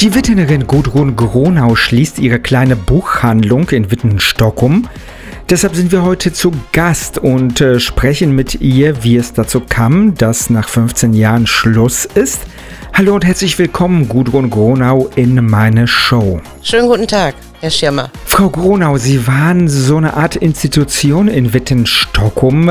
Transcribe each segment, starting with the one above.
Die Wittenerin Gudrun Gronau schließt ihre kleine Buchhandlung in Wittenstockholm. Deshalb sind wir heute zu Gast und äh, sprechen mit ihr, wie es dazu kam, dass nach 15 Jahren Schluss ist. Hallo und herzlich willkommen, Gudrun Gronau, in meine Show. Schönen guten Tag. Herr Schirmer. Frau Gronau, Sie waren so eine Art Institution in Wittenstockholm.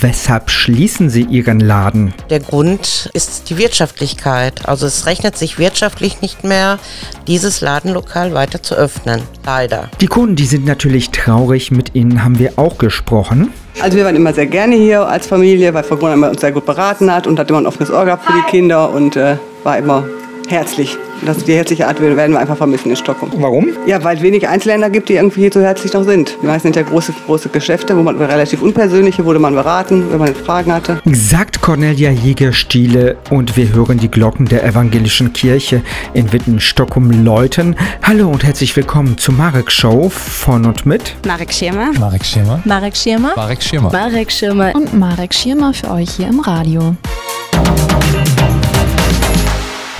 Weshalb schließen Sie Ihren Laden? Der Grund ist die Wirtschaftlichkeit. Also es rechnet sich wirtschaftlich nicht mehr, dieses Ladenlokal weiter zu öffnen. Leider. Die Kunden, die sind natürlich traurig. Mit Ihnen haben wir auch gesprochen. Also wir waren immer sehr gerne hier als Familie, weil Frau Gronau uns sehr gut beraten hat und hat immer ein offenes Ohr gehabt für die Kinder und äh, war immer herzlich. Das, die herzliche Art werden wir einfach vermissen in Stockholm. Warum? Ja, weil es wenig Einzelländer gibt, die irgendwie hier so herzlich noch sind. Die meisten sind ja große, große Geschäfte, wo man relativ unpersönliche wurde man beraten, wenn man Fragen hatte. Sagt Cornelia Jägerstiele und wir hören die Glocken der evangelischen Kirche in Witten, Stockholm läuten. Hallo und herzlich willkommen zur Marek Show von und mit Marek Schirmer. Marek Schirmer. Marek Schirmer. Marek Schirmer. Marek Schirmer. Und Marek Schirmer für euch hier im Radio.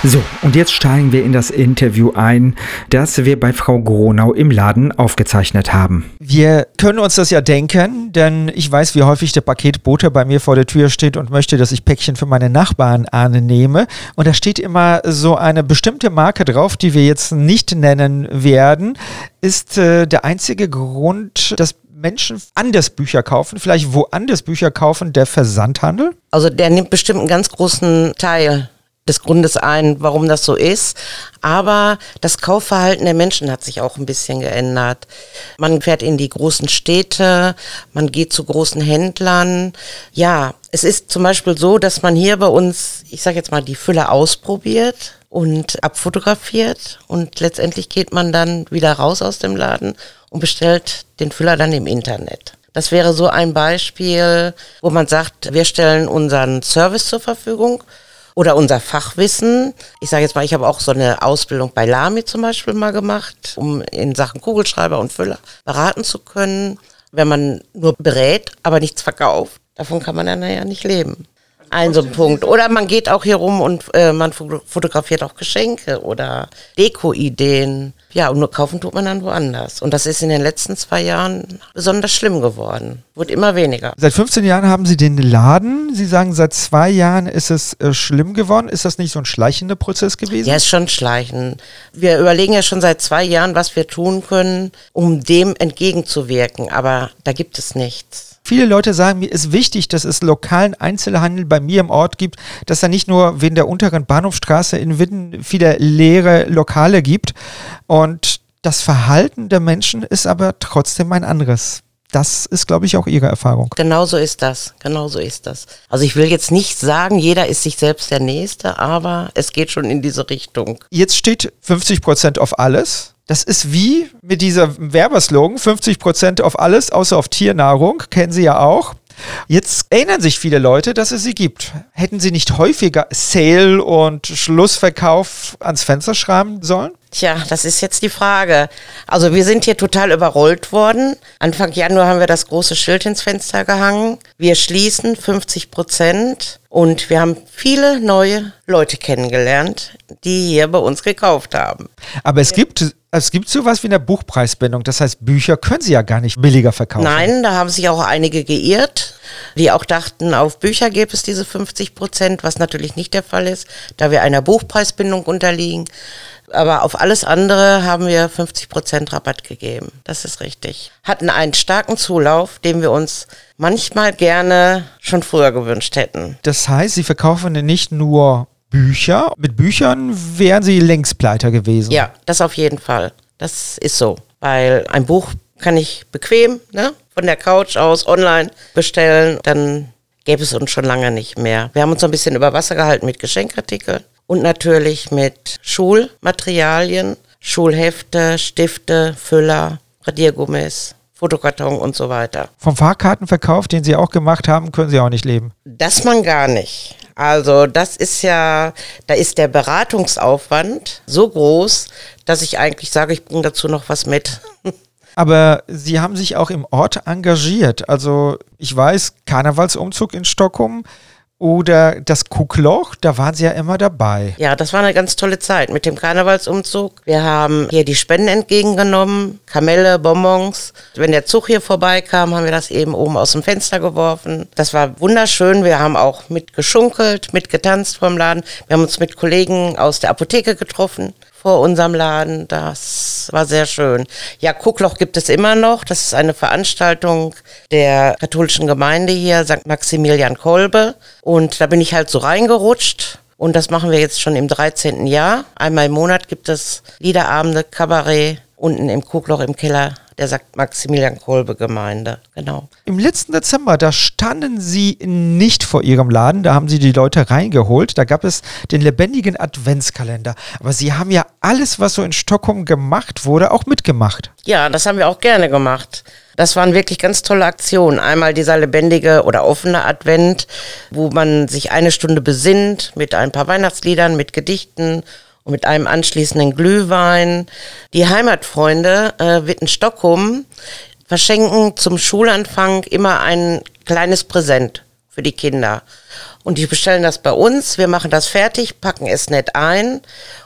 So, und jetzt steigen wir in das Interview ein, das wir bei Frau Gronau im Laden aufgezeichnet haben. Wir können uns das ja denken, denn ich weiß, wie häufig der Paketbote bei mir vor der Tür steht und möchte, dass ich Päckchen für meine Nachbarn annehme. Und da steht immer so eine bestimmte Marke drauf, die wir jetzt nicht nennen werden. Ist äh, der einzige Grund, dass Menschen anders Bücher kaufen, vielleicht woanders Bücher kaufen, der Versandhandel? Also der nimmt bestimmt einen ganz großen Teil des Grundes ein, warum das so ist. Aber das Kaufverhalten der Menschen hat sich auch ein bisschen geändert. Man fährt in die großen Städte, man geht zu großen Händlern. Ja, es ist zum Beispiel so, dass man hier bei uns, ich sage jetzt mal, die Fülle ausprobiert und abfotografiert und letztendlich geht man dann wieder raus aus dem Laden und bestellt den Füller dann im Internet. Das wäre so ein Beispiel, wo man sagt, wir stellen unseren Service zur Verfügung oder unser Fachwissen. Ich sage jetzt mal, ich habe auch so eine Ausbildung bei Lami zum Beispiel mal gemacht, um in Sachen Kugelschreiber und Füller beraten zu können. Wenn man nur berät, aber nichts verkauft, davon kann man dann ja nicht leben. Ein so ein Punkt. Oder man geht auch hier rum und äh, man fotografiert auch Geschenke oder Deko-Ideen. Ja, und nur kaufen tut man dann woanders. Und das ist in den letzten zwei Jahren besonders schlimm geworden. Wird immer weniger. Seit 15 Jahren haben Sie den Laden. Sie sagen, seit zwei Jahren ist es äh, schlimm geworden. Ist das nicht so ein schleichender Prozess gewesen? Ja, ist schon schleichend. Wir überlegen ja schon seit zwei Jahren, was wir tun können, um dem entgegenzuwirken. Aber da gibt es nichts. Viele Leute sagen, mir ist wichtig, dass es lokalen Einzelhandel bei mir im Ort gibt, dass da nicht nur wegen der unteren Bahnhofstraße in Witten viele leere Lokale gibt. Und das Verhalten der Menschen ist aber trotzdem ein anderes. Das ist, glaube ich, auch Ihre Erfahrung. Genau so ist das. Genau so ist das. Also ich will jetzt nicht sagen, jeder ist sich selbst der Nächste, aber es geht schon in diese Richtung. Jetzt steht 50 Prozent auf alles. Das ist wie mit dieser Werbeslogan 50% auf alles, außer auf Tiernahrung, kennen Sie ja auch. Jetzt erinnern sich viele Leute, dass es sie gibt. Hätten sie nicht häufiger Sale und Schlussverkauf ans Fenster schreiben sollen? Tja, das ist jetzt die Frage. Also wir sind hier total überrollt worden. Anfang Januar haben wir das große Schild ins Fenster gehangen. Wir schließen 50 Prozent und wir haben viele neue Leute kennengelernt, die hier bei uns gekauft haben. Aber es gibt es gibt sowas wie eine Buchpreisbindung. Das heißt, Bücher können Sie ja gar nicht billiger verkaufen. Nein, da haben sich auch einige geirrt, die auch dachten, auf Bücher gäbe es diese 50 Prozent, was natürlich nicht der Fall ist, da wir einer Buchpreisbindung unterliegen. Aber auf alles andere haben wir 50 Prozent Rabatt gegeben. Das ist richtig. Hatten einen starken Zulauf, den wir uns manchmal gerne schon früher gewünscht hätten. Das heißt, Sie verkaufen nicht nur Bücher. Mit Büchern wären Sie längst pleiter gewesen. Ja, das auf jeden Fall. Das ist so. Weil ein Buch kann ich bequem, ne, von der Couch aus online bestellen. Dann gäbe es uns schon lange nicht mehr. Wir haben uns so ein bisschen über Wasser gehalten mit Geschenkartikeln und natürlich mit Schulmaterialien, Schulhefte, Stifte, Füller, Radiergummis. Fotokarton und so weiter. Vom Fahrkartenverkauf, den Sie auch gemacht haben, können Sie auch nicht leben. Das man gar nicht. Also das ist ja, da ist der Beratungsaufwand so groß, dass ich eigentlich sage, ich bringe dazu noch was mit. Aber Sie haben sich auch im Ort engagiert. Also ich weiß, Karnevalsumzug in Stockholm oder das Kuckloch, da waren Sie ja immer dabei. Ja, das war eine ganz tolle Zeit mit dem Karnevalsumzug. Wir haben hier die Spenden entgegengenommen, Kamelle, Bonbons. Wenn der Zug hier vorbeikam, haben wir das eben oben aus dem Fenster geworfen. Das war wunderschön. Wir haben auch mitgeschunkelt, mitgetanzt vom Laden. Wir haben uns mit Kollegen aus der Apotheke getroffen vor unserem Laden. Das war sehr schön. Ja, Kuckloch gibt es immer noch. Das ist eine Veranstaltung der katholischen Gemeinde hier, St. Maximilian Kolbe. Und da bin ich halt so reingerutscht. Und das machen wir jetzt schon im 13. Jahr. Einmal im Monat gibt es Liederabende, Kabarett unten im Kuckloch im Keller der St. Maximilian Kolbe Gemeinde. Genau. Im letzten Dezember, da standen Sie nicht vor Ihrem Laden, da haben Sie die Leute reingeholt. Da gab es den lebendigen Adventskalender. Aber Sie haben ja alles, was so in Stockholm gemacht wurde, auch mitgemacht. Ja, das haben wir auch gerne gemacht. Das waren wirklich ganz tolle Aktionen. Einmal dieser lebendige oder offene Advent, wo man sich eine Stunde besinnt mit ein paar Weihnachtsliedern, mit Gedichten und mit einem anschließenden Glühwein. Die Heimatfreunde äh, Witten Stockholm verschenken zum Schulanfang immer ein kleines Präsent für die Kinder. Und die bestellen das bei uns, wir machen das fertig, packen es nett ein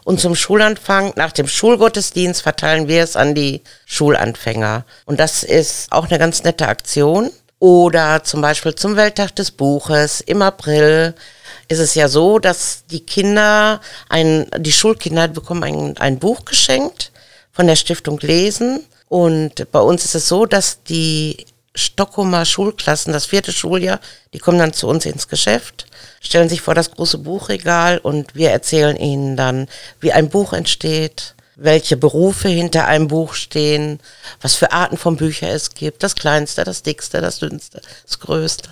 und zum Schulanfang, nach dem Schulgottesdienst, verteilen wir es an die Schulanfänger. Und das ist auch eine ganz nette Aktion. Oder zum Beispiel zum Welttag des Buches im April ist es ja so, dass die Kinder, ein, die Schulkinder bekommen ein, ein Buch geschenkt von der Stiftung Lesen. Und bei uns ist es so, dass die Stockholmer Schulklassen, das vierte Schuljahr, die kommen dann zu uns ins Geschäft, stellen sich vor das große Buchregal und wir erzählen ihnen dann, wie ein Buch entsteht, welche Berufe hinter einem Buch stehen, was für Arten von Büchern es gibt, das kleinste, das dickste, das dünnste, das größte.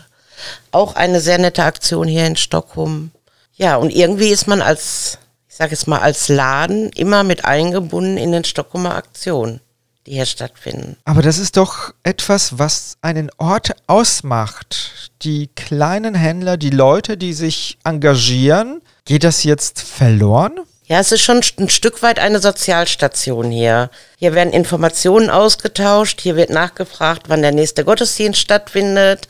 Auch eine sehr nette Aktion hier in Stockholm. Ja, und irgendwie ist man als, ich sage jetzt mal, als Laden immer mit eingebunden in den Stockholmer Aktionen, die hier stattfinden. Aber das ist doch etwas, was einen Ort ausmacht. Die kleinen Händler, die Leute, die sich engagieren. Geht das jetzt verloren? Ja, es ist schon ein Stück weit eine Sozialstation hier. Hier werden Informationen ausgetauscht, hier wird nachgefragt, wann der nächste Gottesdienst stattfindet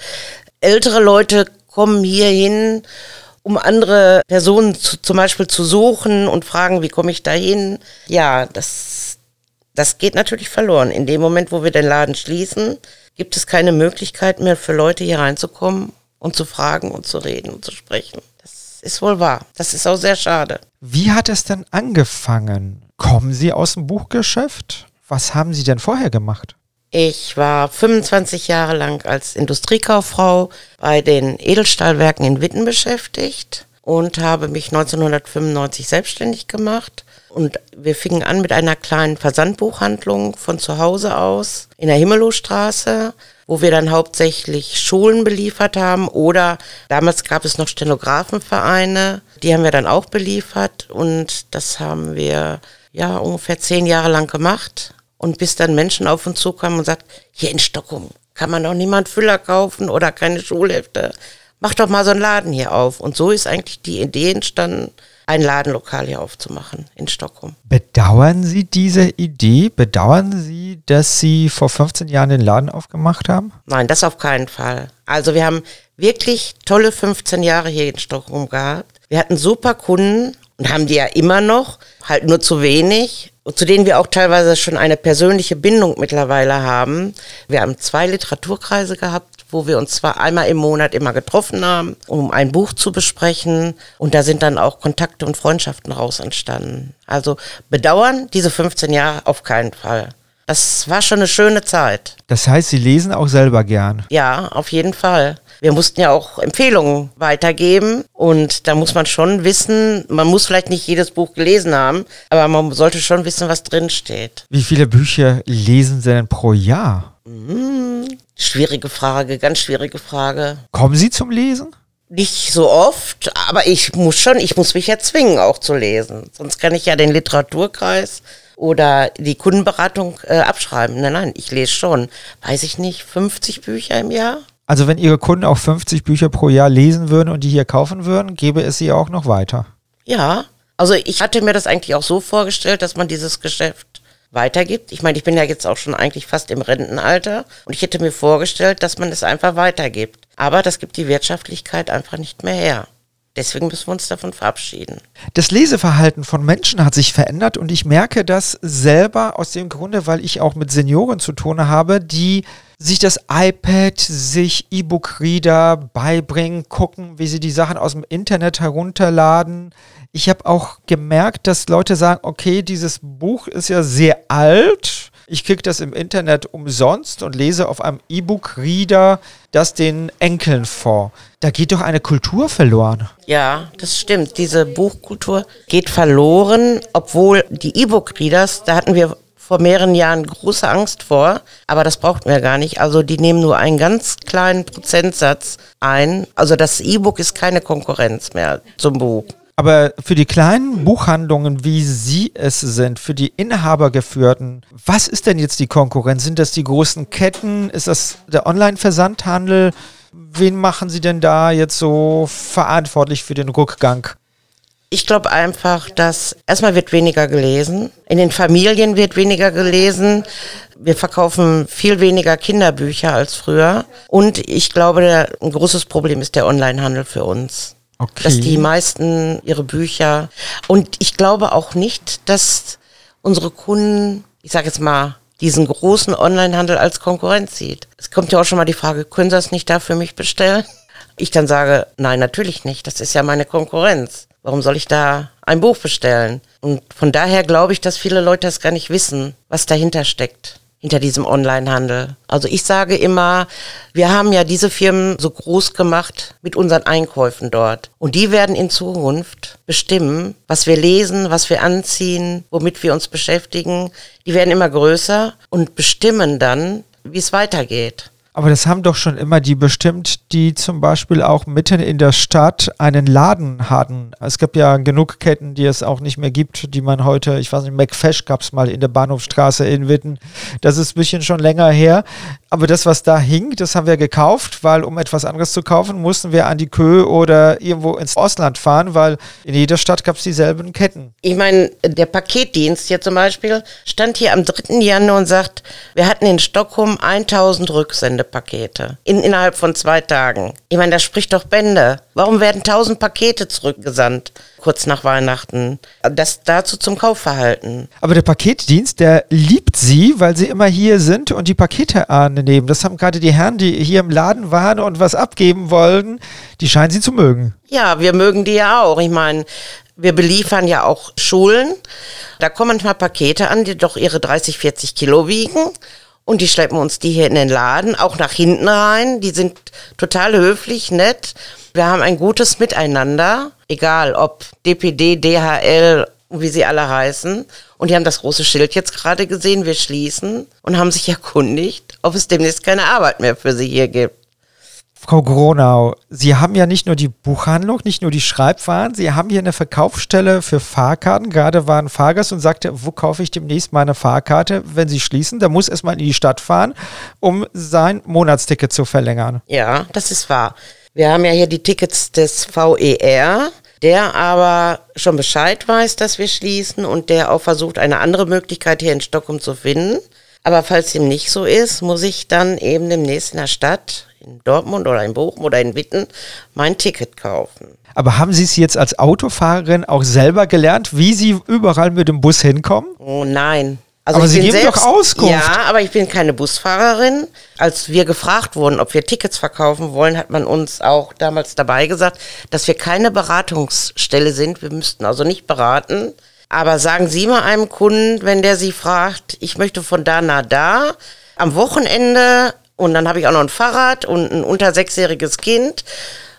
ältere Leute kommen hier hin, um andere Personen zu, zum Beispiel zu suchen und fragen, wie komme ich da hin? Ja, das, das geht natürlich verloren. In dem Moment, wo wir den Laden schließen, gibt es keine Möglichkeit mehr für Leute hier reinzukommen und zu fragen und zu reden und zu sprechen. Das ist wohl wahr. Das ist auch sehr schade. Wie hat es denn angefangen? Kommen Sie aus dem Buchgeschäft? Was haben Sie denn vorher gemacht? Ich war 25 Jahre lang als Industriekauffrau bei den Edelstahlwerken in Witten beschäftigt und habe mich 1995 selbstständig gemacht. Und wir fingen an mit einer kleinen Versandbuchhandlung von zu Hause aus in der Himmelowstraße, wo wir dann hauptsächlich Schulen beliefert haben oder damals gab es noch Stenografenvereine, die haben wir dann auch beliefert und das haben wir ja ungefähr zehn Jahre lang gemacht und bis dann Menschen auf uns zukamen und sagt, hier in Stockholm kann man doch niemand Füller kaufen oder keine Schulhefte. Mach doch mal so einen Laden hier auf. Und so ist eigentlich die Idee entstanden, ein Ladenlokal hier aufzumachen in Stockholm. Bedauern Sie diese Idee? Bedauern Sie, dass Sie vor 15 Jahren den Laden aufgemacht haben? Nein, das auf keinen Fall. Also wir haben wirklich tolle 15 Jahre hier in Stockholm gehabt. Wir hatten super Kunden und haben die ja immer noch, halt nur zu wenig zu denen wir auch teilweise schon eine persönliche Bindung mittlerweile haben. Wir haben zwei Literaturkreise gehabt, wo wir uns zwar einmal im Monat immer getroffen haben, um ein Buch zu besprechen. Und da sind dann auch Kontakte und Freundschaften raus entstanden. Also bedauern diese 15 Jahre auf keinen Fall. Das war schon eine schöne Zeit. Das heißt, Sie lesen auch selber gern? Ja, auf jeden Fall wir mussten ja auch Empfehlungen weitergeben und da muss man schon wissen, man muss vielleicht nicht jedes Buch gelesen haben, aber man sollte schon wissen, was drin steht. Wie viele Bücher lesen Sie denn pro Jahr? Hm, schwierige Frage, ganz schwierige Frage. Kommen Sie zum Lesen? Nicht so oft, aber ich muss schon, ich muss mich ja zwingen, auch zu lesen. Sonst kann ich ja den Literaturkreis oder die Kundenberatung äh, abschreiben. Nein, nein, ich lese schon, weiß ich nicht, 50 Bücher im Jahr? Also wenn Ihre Kunden auch 50 Bücher pro Jahr lesen würden und die hier kaufen würden, gäbe es sie auch noch weiter. Ja, also ich hatte mir das eigentlich auch so vorgestellt, dass man dieses Geschäft weitergibt. Ich meine, ich bin ja jetzt auch schon eigentlich fast im Rentenalter und ich hätte mir vorgestellt, dass man es einfach weitergibt. Aber das gibt die Wirtschaftlichkeit einfach nicht mehr her. Deswegen müssen wir uns davon verabschieden. Das Leseverhalten von Menschen hat sich verändert und ich merke das selber aus dem Grunde, weil ich auch mit Senioren zu tun habe, die sich das iPad, sich E-Book-Reader beibringen, gucken, wie sie die Sachen aus dem Internet herunterladen. Ich habe auch gemerkt, dass Leute sagen, okay, dieses Buch ist ja sehr alt. Ich kriege das im Internet umsonst und lese auf einem E-Book-Reader das den Enkeln vor. Da geht doch eine Kultur verloren. Ja, das stimmt. Diese Buchkultur geht verloren, obwohl die E-Book-Readers, da hatten wir vor mehreren Jahren große Angst vor, aber das brauchten wir gar nicht. Also die nehmen nur einen ganz kleinen Prozentsatz ein. Also das E-Book ist keine Konkurrenz mehr zum Buch. Aber für die kleinen Buchhandlungen, wie Sie es sind, für die Inhabergeführten, was ist denn jetzt die Konkurrenz? Sind das die großen Ketten? Ist das der Online-Versandhandel? Wen machen Sie denn da jetzt so verantwortlich für den Rückgang? Ich glaube einfach, dass erstmal wird weniger gelesen. In den Familien wird weniger gelesen. Wir verkaufen viel weniger Kinderbücher als früher. Und ich glaube, ein großes Problem ist der Onlinehandel für uns. Okay. Dass die meisten ihre Bücher und ich glaube auch nicht, dass unsere Kunden, ich sage jetzt mal, diesen großen Onlinehandel als Konkurrenz sieht. Es kommt ja auch schon mal die Frage, können Sie das nicht da für mich bestellen? Ich dann sage, nein, natürlich nicht. Das ist ja meine Konkurrenz. Warum soll ich da ein Buch bestellen? Und von daher glaube ich, dass viele Leute das gar nicht wissen, was dahinter steckt hinter diesem Onlinehandel. Also ich sage immer, wir haben ja diese Firmen so groß gemacht mit unseren Einkäufen dort. Und die werden in Zukunft bestimmen, was wir lesen, was wir anziehen, womit wir uns beschäftigen. Die werden immer größer und bestimmen dann, wie es weitergeht. Aber das haben doch schon immer die bestimmt, die zum Beispiel auch mitten in der Stadt einen Laden hatten. Es gibt ja genug Ketten, die es auch nicht mehr gibt, die man heute, ich weiß nicht, McFash gab es mal in der Bahnhofstraße in Witten. Das ist ein bisschen schon länger her. Aber das, was da hing, das haben wir gekauft, weil um etwas anderes zu kaufen, mussten wir an die Kö oder irgendwo ins Ausland fahren, weil in jeder Stadt gab es dieselben Ketten. Ich meine, der Paketdienst hier zum Beispiel stand hier am 3. Januar und sagt, wir hatten in Stockholm 1000 Rücksendepakete in, innerhalb von zwei Tagen. Ich meine, das spricht doch Bände. Warum werden 1000 Pakete zurückgesandt? kurz nach Weihnachten. Das dazu zum Kaufverhalten. Aber der Paketdienst, der liebt sie, weil sie immer hier sind und die Pakete annehmen. Das haben gerade die Herren, die hier im Laden waren und was abgeben wollten, die scheinen sie zu mögen. Ja, wir mögen die ja auch. Ich meine, wir beliefern ja auch Schulen. Da kommen manchmal Pakete an, die doch ihre 30, 40 Kilo wiegen. Und die schleppen uns die hier in den Laden, auch nach hinten rein. Die sind total höflich, nett. Wir haben ein gutes Miteinander, egal ob DPD, DHL, wie sie alle heißen. Und die haben das große Schild jetzt gerade gesehen, wir schließen und haben sich erkundigt, ob es demnächst keine Arbeit mehr für sie hier gibt. Frau Gronau, Sie haben ja nicht nur die Buchhandlung, nicht nur die Schreibwaren, Sie haben hier eine Verkaufsstelle für Fahrkarten. Gerade war ein Fahrgast und sagte, wo kaufe ich demnächst meine Fahrkarte, wenn Sie schließen? Da muss erstmal in die Stadt fahren, um sein Monatsticket zu verlängern. Ja, das ist wahr. Wir haben ja hier die Tickets des VER, der aber schon Bescheid weiß, dass wir schließen und der auch versucht, eine andere Möglichkeit hier in Stockholm zu finden. Aber falls dem nicht so ist, muss ich dann eben demnächst in der Stadt, in Dortmund oder in Bochum oder in Witten, mein Ticket kaufen. Aber haben Sie es jetzt als Autofahrerin auch selber gelernt, wie Sie überall mit dem Bus hinkommen? Oh nein, also aber Sie geben selbst, doch Auskunft. Ja, aber ich bin keine Busfahrerin. Als wir gefragt wurden, ob wir Tickets verkaufen wollen, hat man uns auch damals dabei gesagt, dass wir keine Beratungsstelle sind. Wir müssten also nicht beraten. Aber sagen Sie mal einem Kunden, wenn der Sie fragt, ich möchte von da nach da, am Wochenende und dann habe ich auch noch ein Fahrrad und ein unter sechsjähriges Kind,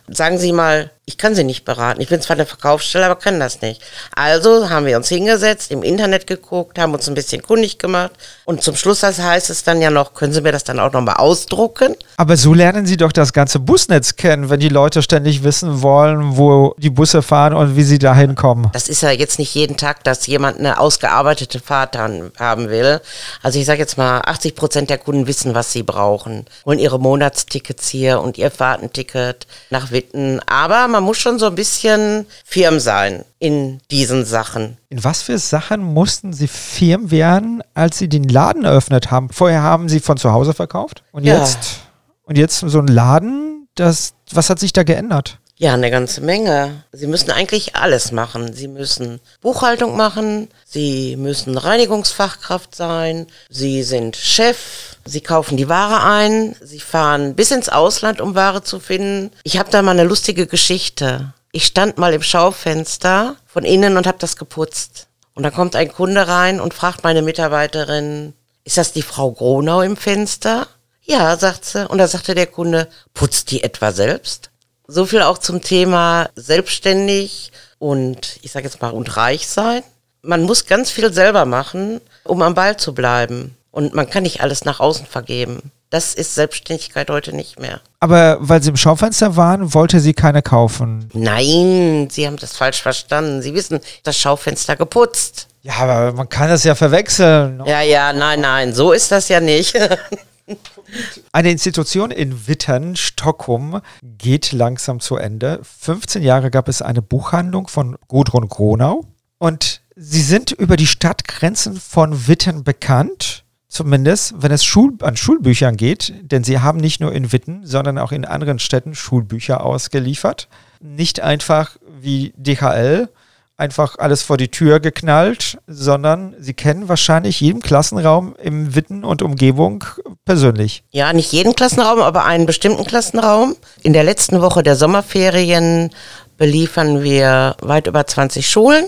sagen Sie mal, ich kann sie nicht beraten. Ich bin zwar eine Verkaufsstelle, aber kann das nicht. Also haben wir uns hingesetzt, im Internet geguckt, haben uns ein bisschen kundig gemacht und zum Schluss das heißt es dann ja noch, können Sie mir das dann auch nochmal ausdrucken? Aber so lernen Sie doch das ganze Busnetz kennen, wenn die Leute ständig wissen wollen, wo die Busse fahren und wie sie da hinkommen. Das ist ja jetzt nicht jeden Tag, dass jemand eine ausgearbeitete Fahrt dann haben will. Also ich sage jetzt mal, 80 Prozent der Kunden wissen, was sie brauchen. Holen ihre Monatstickets hier und ihr Fahrtenticket nach Witten. Aber man man muss schon so ein bisschen firm sein in diesen Sachen. In was für Sachen mussten Sie firm werden, als Sie den Laden eröffnet haben? Vorher haben Sie von zu Hause verkauft und ja. jetzt und jetzt so ein Laden, Das, was hat sich da geändert? Ja, eine ganze Menge. Sie müssen eigentlich alles machen. Sie müssen Buchhaltung machen, Sie müssen Reinigungsfachkraft sein, Sie sind Chef, Sie kaufen die Ware ein, Sie fahren bis ins Ausland, um Ware zu finden. Ich habe da mal eine lustige Geschichte. Ich stand mal im Schaufenster von innen und habe das geputzt. Und dann kommt ein Kunde rein und fragt meine Mitarbeiterin, ist das die Frau Gronau im Fenster? Ja, sagt sie. Und da sagte der Kunde, putzt die etwa selbst? So viel auch zum Thema selbstständig und ich sage jetzt mal und reich sein. Man muss ganz viel selber machen, um am Ball zu bleiben. Und man kann nicht alles nach außen vergeben. Das ist Selbstständigkeit heute nicht mehr. Aber weil Sie im Schaufenster waren, wollte sie keine kaufen. Nein, Sie haben das falsch verstanden. Sie wissen, das Schaufenster geputzt. Ja, aber man kann das ja verwechseln. Ja, ja, nein, nein, so ist das ja nicht. Eine Institution in Wittern, Stockholm, geht langsam zu Ende. 15 Jahre gab es eine Buchhandlung von Gudrun Gronau und sie sind über die Stadtgrenzen von Wittern bekannt. Zumindest, wenn es Schul an Schulbüchern geht, denn sie haben nicht nur in Witten, sondern auch in anderen Städten Schulbücher ausgeliefert. Nicht einfach wie DHL, einfach alles vor die Tür geknallt, sondern sie kennen wahrscheinlich jeden Klassenraum im Witten und Umgebung persönlich. Ja, nicht jeden Klassenraum, aber einen bestimmten Klassenraum. In der letzten Woche der Sommerferien beliefern wir weit über 20 Schulen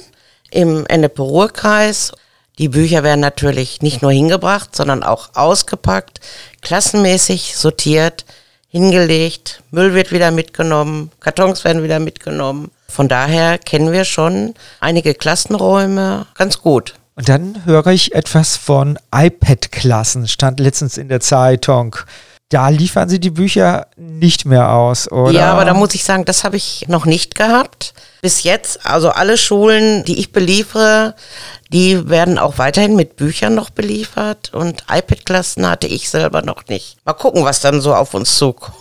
im Ennepe-Ruhr-Kreis. Die Bücher werden natürlich nicht nur hingebracht, sondern auch ausgepackt, klassenmäßig sortiert, hingelegt, Müll wird wieder mitgenommen, Kartons werden wieder mitgenommen. Von daher kennen wir schon einige Klassenräume ganz gut. Und dann höre ich etwas von iPad-Klassen, stand letztens in der Zeitung. Da liefern Sie die Bücher nicht mehr aus, oder? Ja, aber da muss ich sagen, das habe ich noch nicht gehabt. Bis jetzt, also alle Schulen, die ich beliefere, die werden auch weiterhin mit Büchern noch beliefert und iPad-Klassen hatte ich selber noch nicht. Mal gucken, was dann so auf uns zukommt.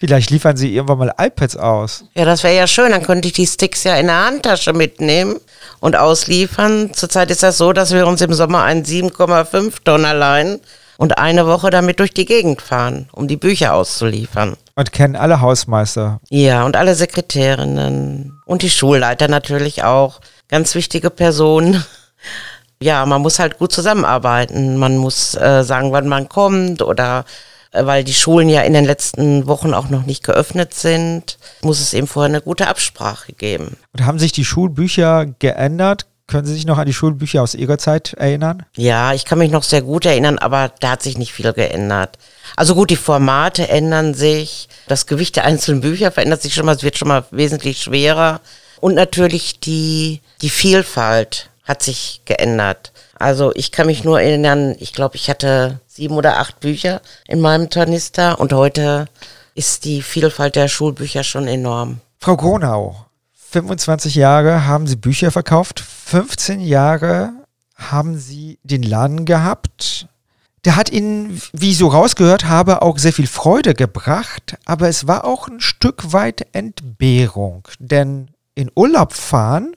Vielleicht liefern sie irgendwann mal iPads aus. Ja, das wäre ja schön. Dann könnte ich die Sticks ja in der Handtasche mitnehmen und ausliefern. Zurzeit ist das so, dass wir uns im Sommer einen 7,5 Tonner leihen und eine Woche damit durch die Gegend fahren, um die Bücher auszuliefern. Und kennen alle Hausmeister. Ja, und alle Sekretärinnen und die Schulleiter natürlich auch. Ganz wichtige Personen. Ja, man muss halt gut zusammenarbeiten. Man muss äh, sagen, wann man kommt oder äh, weil die Schulen ja in den letzten Wochen auch noch nicht geöffnet sind, muss es eben vorher eine gute Absprache geben. Und haben sich die Schulbücher geändert? Können Sie sich noch an die Schulbücher aus Ihrer Zeit erinnern? Ja, ich kann mich noch sehr gut erinnern, aber da hat sich nicht viel geändert. Also gut, die Formate ändern sich, das Gewicht der einzelnen Bücher verändert sich schon mal, es wird schon mal wesentlich schwerer. Und natürlich die, die Vielfalt hat sich geändert. Also ich kann mich nur erinnern, ich glaube, ich hatte sieben oder acht Bücher in meinem Tornister und heute ist die Vielfalt der Schulbücher schon enorm. Frau Gronau, 25 Jahre haben Sie Bücher verkauft, 15 Jahre haben Sie den Laden gehabt. Der hat Ihnen, wie ich so rausgehört habe, auch sehr viel Freude gebracht, aber es war auch ein Stück weit Entbehrung, denn in Urlaub fahren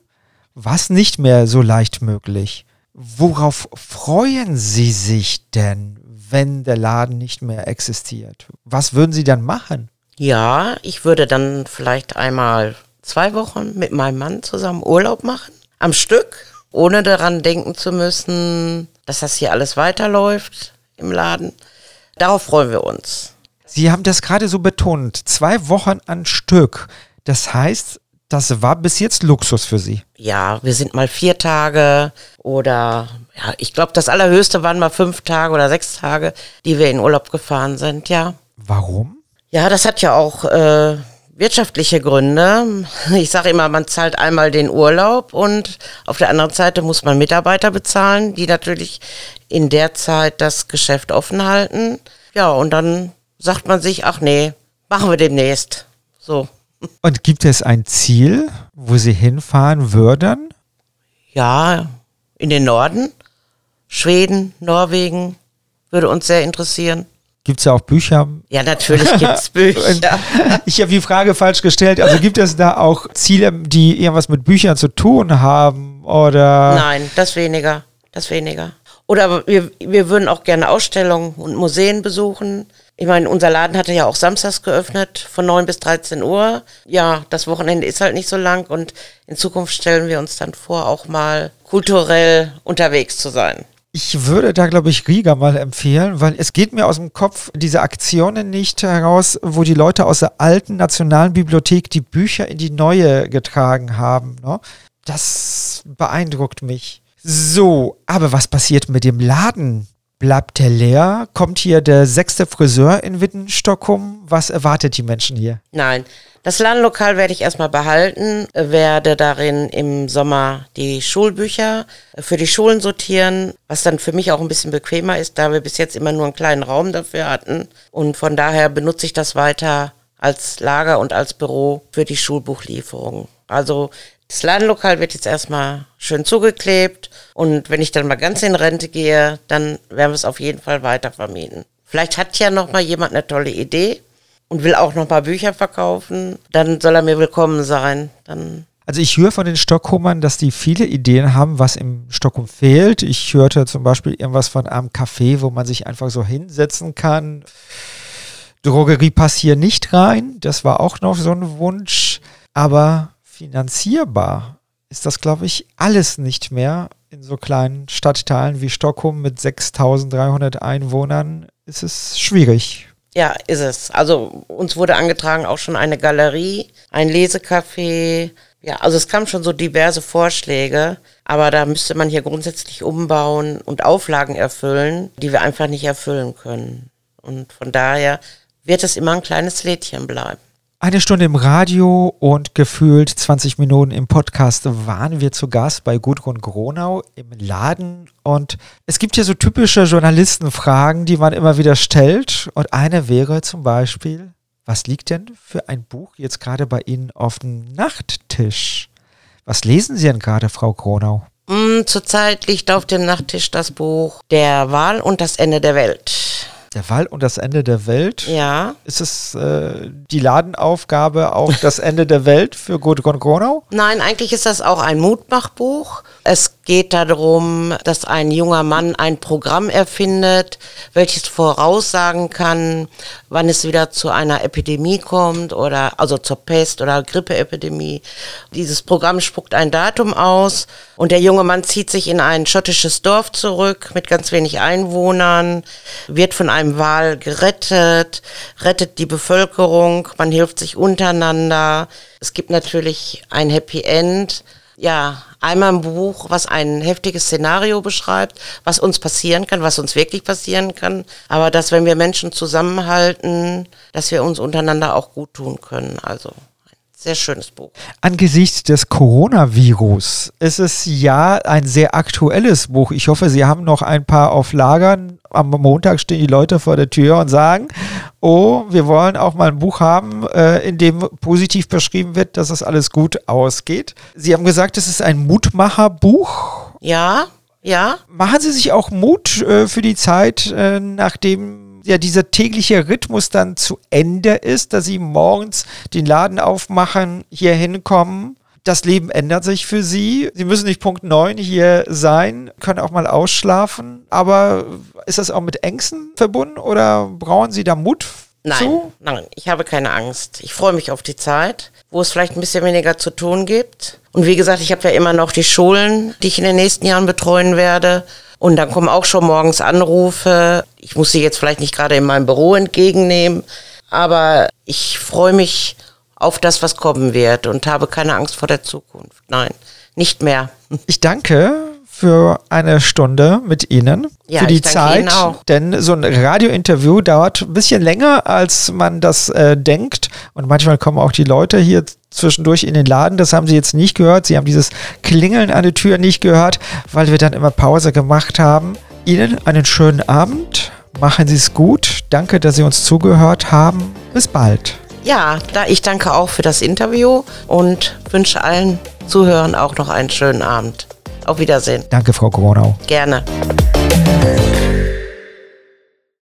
war es nicht mehr so leicht möglich. Worauf freuen Sie sich denn, wenn der Laden nicht mehr existiert? Was würden Sie dann machen? Ja, ich würde dann vielleicht einmal zwei Wochen mit meinem Mann zusammen Urlaub machen, am Stück, ohne daran denken zu müssen, dass das hier alles weiterläuft im Laden. Darauf freuen wir uns. Sie haben das gerade so betont, zwei Wochen an Stück. Das heißt, das war bis jetzt Luxus für Sie. Ja, wir sind mal vier Tage oder ja, ich glaube, das allerhöchste waren mal fünf Tage oder sechs Tage, die wir in Urlaub gefahren sind, ja. Warum? Ja, das hat ja auch äh, wirtschaftliche Gründe. Ich sage immer, man zahlt einmal den Urlaub und auf der anderen Seite muss man Mitarbeiter bezahlen, die natürlich in der Zeit das Geschäft offen halten. Ja, und dann sagt man sich, ach nee, machen wir demnächst. So. Und gibt es ein Ziel, wo Sie hinfahren würden? Ja, in den Norden. Schweden, Norwegen würde uns sehr interessieren. Gibt es ja auch Bücher? Ja, natürlich gibt es Bücher. ich habe die Frage falsch gestellt. Also gibt es da auch Ziele, die irgendwas mit Büchern zu tun haben? Oder? Nein, das weniger. Das weniger. Oder wir, wir würden auch gerne Ausstellungen und Museen besuchen. Ich meine, unser Laden hatte ja auch samstags geöffnet, von 9 bis 13 Uhr. Ja, das Wochenende ist halt nicht so lang und in Zukunft stellen wir uns dann vor, auch mal kulturell unterwegs zu sein. Ich würde da, glaube ich, Riga mal empfehlen, weil es geht mir aus dem Kopf diese Aktionen nicht heraus, wo die Leute aus der alten Nationalen Bibliothek die Bücher in die neue getragen haben. Ne? Das beeindruckt mich. So, aber was passiert mit dem Laden? Bleibt der leer? Kommt hier der sechste Friseur in Wittenstockholm? Was erwartet die Menschen hier? Nein, das Ladenlokal werde ich erstmal behalten, werde darin im Sommer die Schulbücher für die Schulen sortieren, was dann für mich auch ein bisschen bequemer ist, da wir bis jetzt immer nur einen kleinen Raum dafür hatten. Und von daher benutze ich das weiter als Lager und als Büro für die Schulbuchlieferung. Also das Ladenlokal wird jetzt erstmal schön zugeklebt und wenn ich dann mal ganz in Rente gehe, dann werden wir es auf jeden Fall weiter vermieten. Vielleicht hat ja noch mal jemand eine tolle Idee und will auch noch mal Bücher verkaufen, dann soll er mir willkommen sein. Dann also ich höre von den Stockholmern, dass die viele Ideen haben, was im Stockholm fehlt. Ich hörte zum Beispiel irgendwas von einem Café, wo man sich einfach so hinsetzen kann. Drogerie passt hier nicht rein. Das war auch noch so ein Wunsch. Aber finanzierbar ist das, glaube ich, alles nicht mehr. In so kleinen Stadtteilen wie Stockholm mit 6300 Einwohnern ist es schwierig. Ja, ist es. Also uns wurde angetragen auch schon eine Galerie, ein Lesecafé. Ja, also es kamen schon so diverse Vorschläge, aber da müsste man hier grundsätzlich umbauen und Auflagen erfüllen, die wir einfach nicht erfüllen können. Und von daher wird es immer ein kleines Lädchen bleiben. Eine Stunde im Radio und gefühlt 20 Minuten im Podcast waren wir zu Gast bei Gudrun Gronau im Laden. Und es gibt ja so typische Journalistenfragen, die man immer wieder stellt. Und eine wäre zum Beispiel, was liegt denn für ein Buch jetzt gerade bei Ihnen auf dem Nachttisch? Was lesen Sie denn gerade, Frau Gronau? Mm, zurzeit liegt auf dem Nachttisch das Buch Der Wahl und das Ende der Welt. Der Wall und das Ende der Welt. Ja. Ist es äh, die Ladenaufgabe auch das Ende der Welt für Gudrun Gronau? Nein, eigentlich ist das auch ein Mutmachbuch. Es geht darum, dass ein junger Mann ein Programm erfindet, welches voraussagen kann, wann es wieder zu einer Epidemie kommt oder also zur Pest oder Grippeepidemie. Dieses Programm spuckt ein Datum aus und der junge Mann zieht sich in ein schottisches Dorf zurück mit ganz wenig Einwohnern, wird von einem Wal gerettet, rettet die Bevölkerung, man hilft sich untereinander. Es gibt natürlich ein Happy End ja, einmal ein Buch, was ein heftiges Szenario beschreibt, was uns passieren kann, was uns wirklich passieren kann, aber dass wenn wir Menschen zusammenhalten, dass wir uns untereinander auch gut tun können. Also sehr schönes Buch. Angesichts des Coronavirus ist es ja ein sehr aktuelles Buch. Ich hoffe, Sie haben noch ein paar auf Lagern. Am Montag stehen die Leute vor der Tür und sagen, oh, wir wollen auch mal ein Buch haben, äh, in dem positiv beschrieben wird, dass es alles gut ausgeht. Sie haben gesagt, es ist ein Mutmacherbuch. Ja, ja. Machen Sie sich auch Mut äh, für die Zeit, äh, nachdem ja dieser tägliche Rhythmus dann zu Ende ist, dass sie morgens den Laden aufmachen, hier hinkommen. Das Leben ändert sich für sie. Sie müssen nicht Punkt 9 hier sein, können auch mal ausschlafen. Aber ist das auch mit Ängsten verbunden oder brauchen Sie da Mut Nein, zu? nein, ich habe keine Angst. Ich freue mich auf die Zeit, wo es vielleicht ein bisschen weniger zu tun gibt. Und wie gesagt, ich habe ja immer noch die Schulen, die ich in den nächsten Jahren betreuen werde. Und dann kommen auch schon morgens Anrufe. Ich muss sie jetzt vielleicht nicht gerade in meinem Büro entgegennehmen, aber ich freue mich auf das, was kommen wird und habe keine Angst vor der Zukunft. Nein, nicht mehr. Ich danke für eine Stunde mit Ihnen, Ja, für die Zeit. Denn so ein Radiointerview dauert ein bisschen länger, als man das äh, denkt. Und manchmal kommen auch die Leute hier zwischendurch in den Laden. Das haben Sie jetzt nicht gehört. Sie haben dieses Klingeln an der Tür nicht gehört, weil wir dann immer Pause gemacht haben. Ihnen einen schönen Abend. Machen Sie es gut. Danke, dass Sie uns zugehört haben. Bis bald. Ja, da ich danke auch für das Interview und wünsche allen Zuhörern auch noch einen schönen Abend. Auf Wiedersehen. Danke, Frau Gronau. Gerne.